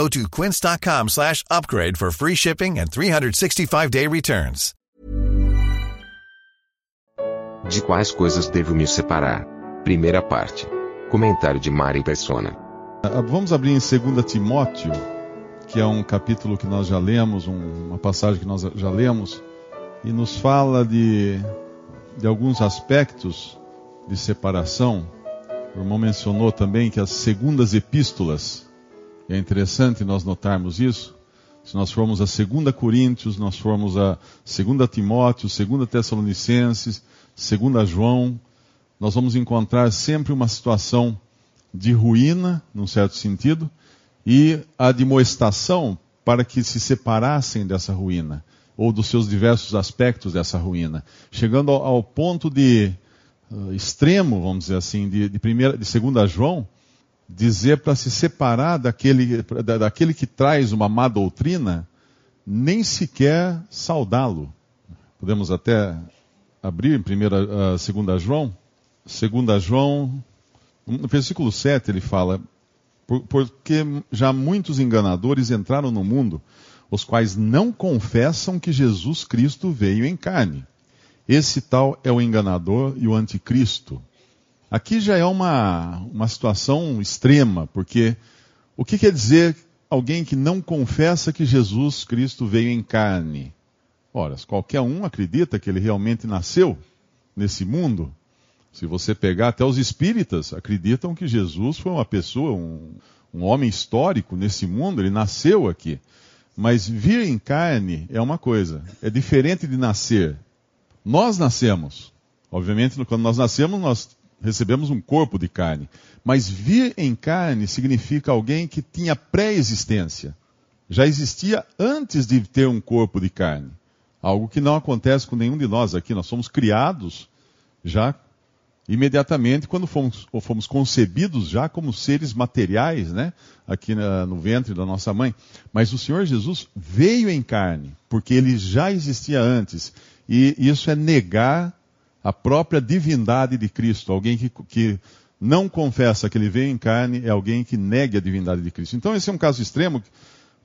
Go to quince.com slash upgrade for free shipping and 365-day returns. De quais coisas devo me separar? Primeira parte. Comentário de Mari Persona. Ah, Vamos abrir em 2 Timóteo, que é um capítulo que nós já lemos, um- uma passagem que nós já lemos, e nos fala de, de alguns aspectos de separação. O irmão mencionou também que as segundas epístolas, é interessante nós notarmos isso. Se nós formos a 2 Coríntios, nós formos a 2 Timóteo, 2 Tessalonicenses, 2 João, nós vamos encontrar sempre uma situação de ruína, num certo sentido, e a admoestação para que se separassem dessa ruína, ou dos seus diversos aspectos dessa ruína, chegando ao, ao ponto de uh, extremo, vamos dizer assim, de, de, primeira, de segunda João, dizer para se separar daquele, da- daquele que traz uma má doutrina, nem sequer saudá-lo. Podemos até abrir em primeira, uh, segunda João, segunda João, no versículo 7 ele fala, "Por- porque já muitos enganadores entraram no mundo, os quais não confessam que Jesus Cristo veio em carne. Esse tal é o enganador e o anticristo. Aqui já é uma, uma situação extrema, porque o que quer dizer alguém que não confessa que Jesus Cristo veio em carne? Ora, qualquer um acredita que ele realmente nasceu nesse mundo. Se você pegar até os espíritas, acreditam que Jesus foi uma pessoa, um, um homem histórico nesse mundo, ele nasceu aqui. Mas vir em carne é uma coisa, é diferente de nascer. Nós nascemos. Obviamente, quando nós nascemos, nós recebemos um corpo de carne. Mas vir em carne significa alguém que tinha pré-existência. Já existia antes de ter um corpo de carne. Algo que não acontece com nenhum de nós aqui. Nós somos criados já imediatamente quando fomos, fomos concebidos já como seres materiais, né? Aqui na, no ventre da nossa mãe. Mas o Senhor Jesus veio em carne, porque ele já existia antes. E isso é negar a própria divindade de Cristo. Alguém que, que não confessa que ele veio em carne é alguém que nega a divindade de Cristo. Então esse é um caso extremo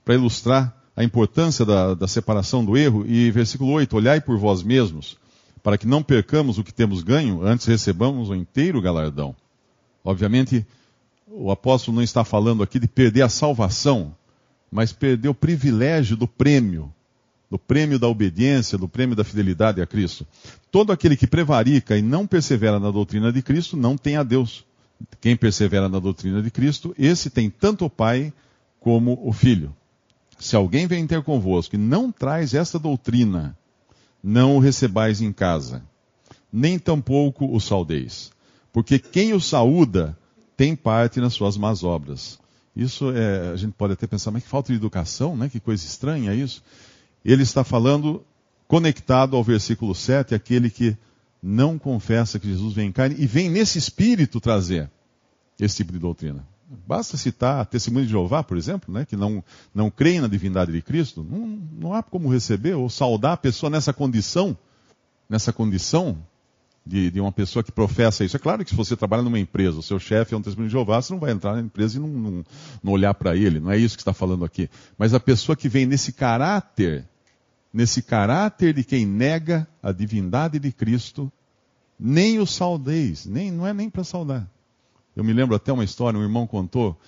para ilustrar a importância da, da separação do erro. E versículo 8, olhai por vós mesmos para que não percamos o que temos ganho, antes recebamos o inteiro galardão. Obviamente, o apóstolo não está falando aqui de perder a salvação, mas perder o privilégio do prêmio, do prêmio da obediência, do prêmio da fidelidade a Cristo. Todo aquele que prevarica e não persevera na doutrina de Cristo não tem a Deus. Quem persevera na doutrina de Cristo, esse tem tanto o Pai como o Filho. Se alguém vem ter convosco e não traz esta doutrina, não o recebais em casa, nem tampouco o saudeis. Porque quem o saúda tem parte nas suas más obras. Isso é, a gente pode até pensar, mas que falta de educação, né? Que coisa estranha isso. Ele está falando conectado ao versículo 7, aquele que não confessa que Jesus vem em carne e vem nesse espírito trazer esse tipo de doutrina. Basta citar a testemunha de Jeová, por exemplo, né, que não, não creem na divindade de Cristo, não, não há como receber ou saudar a pessoa nessa condição, nessa condição de, de, uma pessoa que professa isso. É claro que se você trabalha numa empresa, o seu chefe é um testemunho de Jeová, você não vai entrar na empresa e não, não, não olhar para ele, não é isso que está falando aqui. Mas a pessoa que vem nesse caráter, nesse caráter de quem nega a divindade de Cristo, nem o saudeis, nem, não é nem para saudar. Eu me lembro até uma história, um irmão contou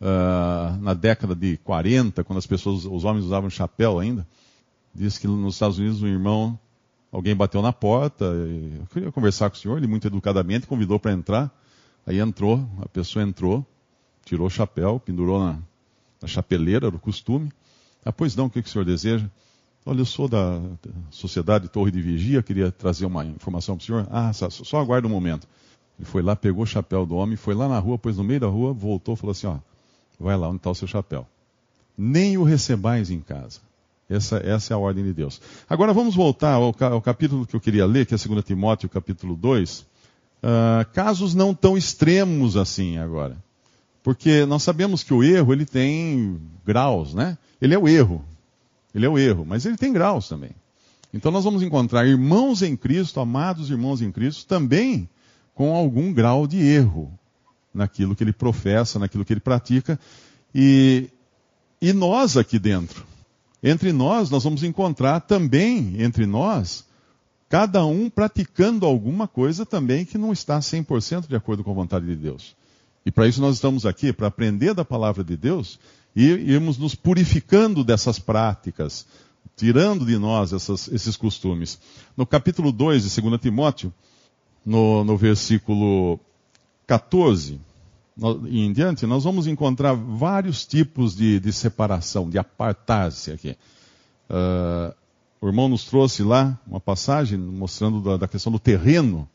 uh, na década de 40, quando as pessoas, os homens usavam chapéu ainda. Disse que nos Estados Unidos um irmão, alguém bateu na porta, eu queria conversar com o senhor, ele muito educadamente convidou para entrar. Aí entrou, a pessoa entrou, tirou o chapéu, pendurou na, na chapeleira do costume. Ah, pois não, o que, que o senhor deseja? Olha, eu sou da Sociedade Torre de Vigia, queria trazer uma informação para o senhor. Ah, só, aguarda um momento. Ele foi lá, pegou o chapéu do homem, foi lá na rua, pôs no meio da rua, voltou e falou assim: ó, vai lá onde está o seu chapéu. Nem o recebais em casa. Essa, essa é a ordem de Deus. Agora vamos voltar ao, ao, capítulo que eu queria ler, que é 2 Timóteo, capítulo 2. Uh, ah, casos não tão extremos assim agora. Porque nós sabemos que o erro ele tem graus, né? Ele é o erro. Ele é o erro, mas ele tem graus também. Então nós vamos encontrar irmãos em Cristo, amados irmãos em Cristo, também com algum grau de erro naquilo que ele professa, naquilo que ele pratica. E, e nós aqui dentro, entre nós, nós vamos encontrar também entre nós, cada um praticando alguma coisa também que não está 100% de acordo com a vontade de Deus. E para isso nós estamos aqui, para aprender da palavra de Deus e irmos nos purificando dessas práticas, tirando de nós essas, esses costumes. No capítulo 2 de 2 Timóteo, no, no versículo 14 e em diante, nós vamos encontrar vários tipos de, de separação, de apartar-se aqui. Uh, o irmão nos trouxe lá uma passagem mostrando da, da questão do terreno,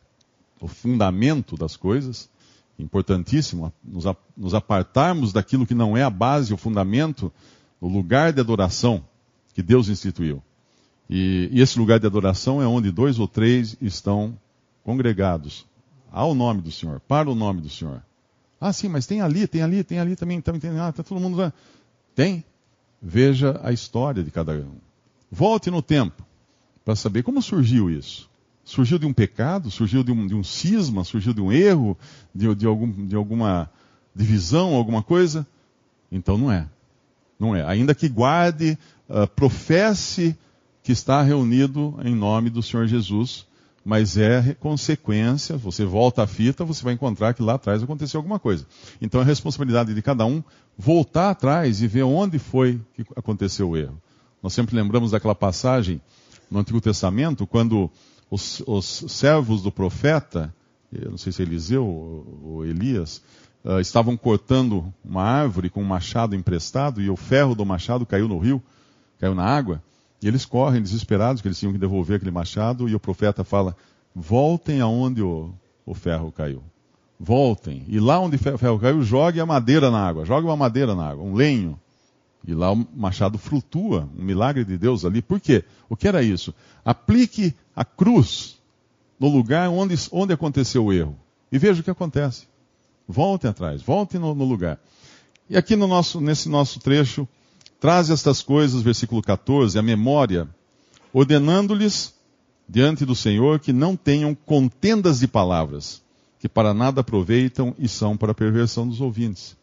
o fundamento das coisas importantíssimo nos, apartarmos daquilo que não é a base, o fundamento, o lugar de adoração que Deus instituiu. E, e, esse lugar de adoração é onde dois ou três estão congregados ao nome do Senhor, para o nome do Senhor. Ah, sim, mas tem ali, tem ali, tem ali também, também tem, ah, tá todo mundo lá. Tem. Veja a história de cada um. Volte no tempo para saber como surgiu isso. Surgiu de um pecado? Surgiu de um, de um cisma? Surgiu de um erro? De, de, algum, de alguma divisão, alguma coisa? Então não é. Não é. Ainda que guarde, uh, professe que está reunido em nome do Senhor Jesus, mas é consequência, você volta à fita, você vai encontrar que lá atrás aconteceu alguma coisa. Então é responsabilidade de cada um voltar atrás e ver onde foi que aconteceu o erro. Nós sempre lembramos daquela passagem no Antigo Testamento, quando os, os servos do profeta, eu não sei se é Eliseu ou, Elias, uh, estavam cortando uma árvore com um machado emprestado e o ferro do machado caiu no rio, caiu na água. E eles correm desesperados, que eles tinham que devolver aquele machado, e o profeta fala: voltem aonde o, o ferro caiu. Voltem. E lá onde o ferro caiu, jogue a madeira na água. Jogue uma madeira na água, um lenho. E lá o machado flutua, um milagre de Deus ali. Por quê? O que era isso? Aplique a cruz no lugar onde, onde aconteceu o erro. E veja o que acontece. Voltem atrás, voltem no, no lugar. E aqui no nosso, nesse nosso trecho, traz estas coisas, versículo 14, a memória, ordenando-lhes diante do Senhor que não tenham contendas de palavras, que para nada aproveitam e são para a perversão dos ouvintes.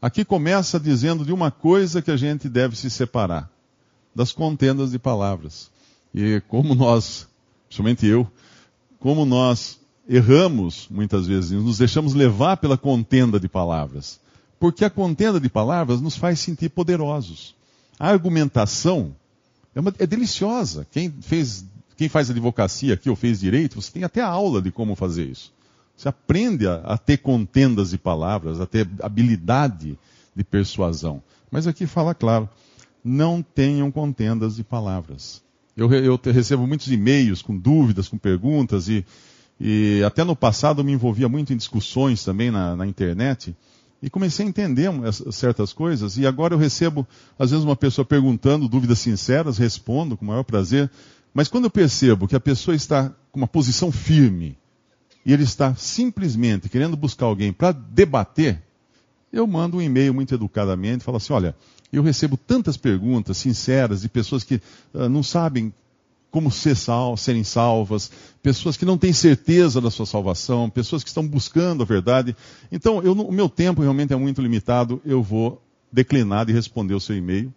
Aqui começa dizendo de uma coisa que a gente deve se separar, das contendas de palavras. E como nós principalmente eu, como nós erramos muitas vezes, nos deixamos levar pela contenda de palavras. Porque a contenda de palavras nos faz sentir poderosos. A argumentação é, uma, é deliciosa. Quem, fez, quem faz advocacia aqui ou fez direito, você tem até aula de como fazer isso. Você aprende a, a ter contendas de palavras, a ter habilidade de persuasão. Mas aqui fala claro: não tenham contendas de palavras. Eu, eu recebo muitos e-mails com dúvidas, com perguntas, e, e até no passado eu me envolvia muito em discussões também na, na internet, e comecei a entender certas coisas, e agora eu recebo, às vezes, uma pessoa perguntando dúvidas sinceras, respondo com o maior prazer, mas quando eu percebo que a pessoa está com uma posição firme, e ele está simplesmente querendo buscar alguém para debater, eu mando um e-mail muito educadamente, falo assim, olha, eu recebo tantas perguntas sinceras de pessoas que uh, não sabem como ser sal, serem salvas, pessoas que não têm certeza da sua salvação, pessoas que estão buscando a verdade. Então, eu, o meu tempo realmente é muito limitado, eu vou declinar de responder o seu e-mail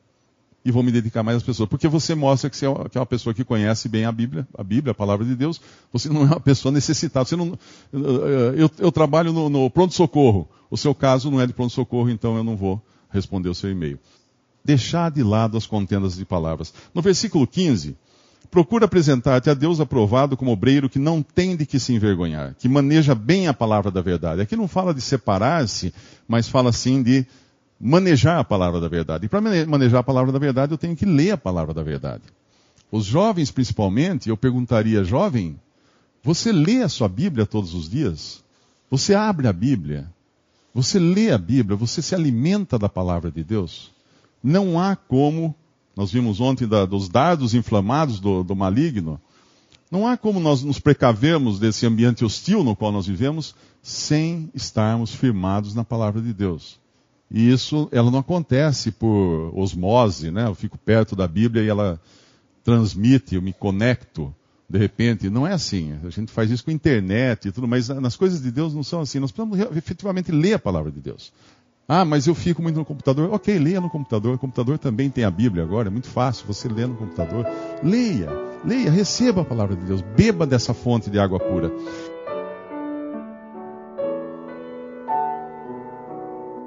e vou me dedicar mais às pessoas. Porque você mostra que você é, é uma pessoa que conhece bem a Bíblia, a Bíblia, a palavra de Deus. Você não é uma pessoa necessitada. Você não, eu, eu trabalho no, no pronto-socorro. O seu caso não é de pronto-socorro, então eu não vou responder o seu e-mail deixar de lado as contendas de palavras. No versículo 15, procura apresentar-te a Deus aprovado como obreiro que não tem de que se envergonhar, que maneja bem a palavra da verdade. Aqui não fala de separar-se, mas fala sim de manejar a palavra da verdade. E para manejar a palavra da verdade, eu tenho que ler a palavra da verdade. Os jovens, principalmente, eu perguntaria, jovem, você lê a sua Bíblia todos os dias? Você abre a Bíblia? Você lê a Bíblia? Você se alimenta da palavra de Deus? não há como nós vimos ontem da, dos dardos inflamados do, do maligno. Não há como nós nos precavermos desse ambiente hostil no qual nós vivemos sem estarmos firmados na palavra de Deus. E isso, ela não acontece por osmose, né? Eu fico perto da Bíblia e ela transmite, eu me conecto de repente. Não é assim. A gente faz isso com internet e tudo, mas nas coisas de Deus não são assim. Nós precisamos efetivamente ler a palavra de Deus. Ah, mas eu fico muito no computador. Ok, leia no computador. O computador também tem a Bíblia agora. É muito fácil você ler no computador. Leia, leia, receba a palavra de Deus. Beba dessa fonte de água pura.